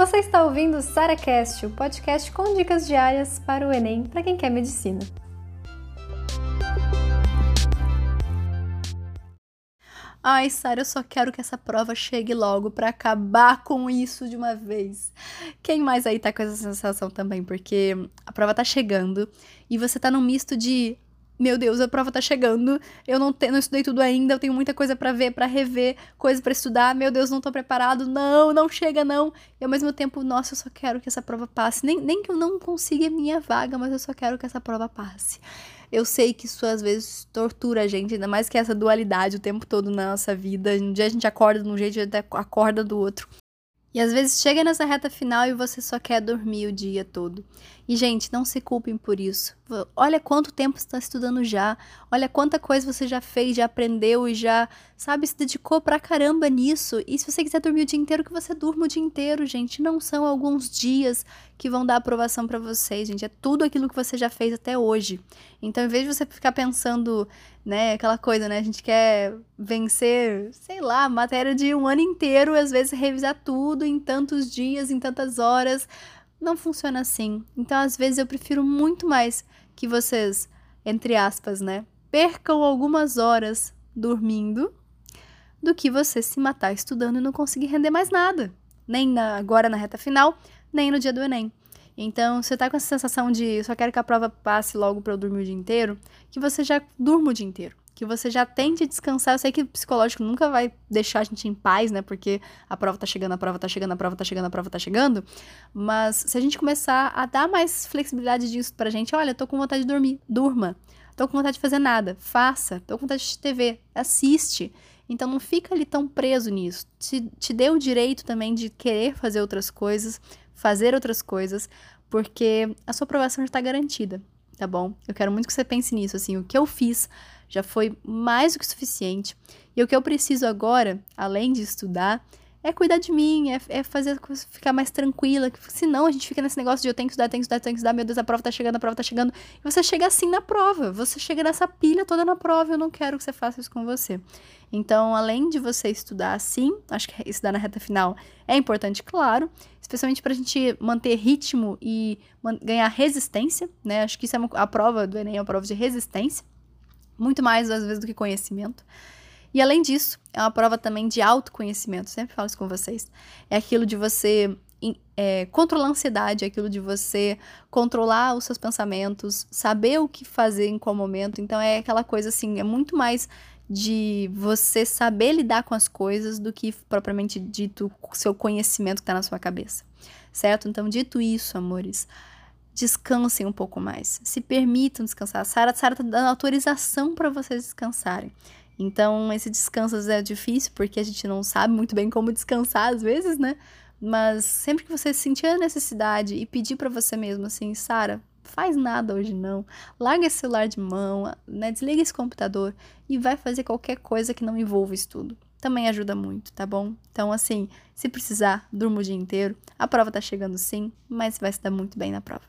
Você está ouvindo o SaraCast, o podcast com dicas diárias para o Enem para quem quer medicina. Ai, Sara, eu só quero que essa prova chegue logo para acabar com isso de uma vez. Quem mais aí tá com essa sensação também? Porque a prova tá chegando e você tá num misto de meu Deus, a prova tá chegando, eu não, te, não estudei tudo ainda, eu tenho muita coisa para ver, para rever, coisa para estudar, meu Deus, não tô preparado, não, não chega não. E ao mesmo tempo, nossa, eu só quero que essa prova passe. Nem, nem que eu não consiga a minha vaga, mas eu só quero que essa prova passe. Eu sei que isso às vezes tortura a gente, ainda mais que essa dualidade o tempo todo na nossa vida. Um dia a gente acorda de um jeito, e acorda do outro. E às vezes chega nessa reta final e você só quer dormir o dia todo. E, gente, não se culpem por isso. Olha quanto tempo você está estudando já. Olha quanta coisa você já fez, já aprendeu e já, sabe, se dedicou pra caramba nisso. E se você quiser dormir o dia inteiro, que você durma o dia inteiro, gente. Não são alguns dias que vão dar aprovação para vocês, gente. É tudo aquilo que você já fez até hoje. Então, em vez de você ficar pensando, né, aquela coisa, né, a gente quer vencer, sei lá, matéria de um ano inteiro, às vezes revisar tudo em tantos dias, em tantas horas não funciona assim. Então, às vezes, eu prefiro muito mais que vocês, entre aspas, né, percam algumas horas dormindo do que você se matar estudando e não conseguir render mais nada. Nem na, agora na reta final, nem no dia do Enem. Então, você tá com essa sensação de só quero que a prova passe logo para eu dormir o dia inteiro, que você já durma o dia inteiro que você já tente descansar. Eu sei que o psicológico nunca vai deixar a gente em paz, né? Porque a prova tá chegando, a prova tá chegando, a prova tá chegando, a prova tá chegando. Mas se a gente começar a dar mais flexibilidade disso pra gente, olha, tô com vontade de dormir, durma. Tô com vontade de fazer nada, faça. Tô com vontade de TV, assiste. Então não fica ali tão preso nisso. Te, te dê o direito também de querer fazer outras coisas, fazer outras coisas, porque a sua aprovação já está garantida, tá bom? Eu quero muito que você pense nisso, assim, o que eu fiz já foi mais do que suficiente. E o que eu preciso agora, além de estudar, é cuidar de mim, é, é fazer ficar mais tranquila. Senão a gente fica nesse negócio de eu tenho que estudar, tenho que estudar, tenho que estudar, meu Deus, a prova tá chegando, a prova tá chegando. E você chega assim na prova, você chega nessa pilha toda na prova. Eu não quero que você faça isso com você. Então, além de você estudar assim, acho que estudar na reta final é importante, claro, especialmente para a gente manter ritmo e ganhar resistência, né? Acho que isso é uma, a prova do Enem, é uma prova de resistência muito mais às vezes do que conhecimento. E além disso, é uma prova também de autoconhecimento, sempre falo isso com vocês. É aquilo de você é, controlar a ansiedade, é aquilo de você controlar os seus pensamentos, saber o que fazer em qual momento. Então é aquela coisa assim, é muito mais de você saber lidar com as coisas do que propriamente dito seu conhecimento que está na sua cabeça. Certo? Então, dito isso, amores, descansem um pouco mais. Se permitam descansar. A Sara está dando autorização para vocês descansarem. Então, esse descanso é difícil porque a gente não sabe muito bem como descansar às vezes, né? Mas sempre que você sentir a necessidade e pedir para você mesmo assim, Sara, faz nada hoje não. Larga esse celular de mão, né? Desliga esse computador e vai fazer qualquer coisa que não envolva estudo. Também ajuda muito, tá bom? Então, assim, se precisar, durma o dia inteiro. A prova tá chegando sim, mas vai se dar muito bem na prova.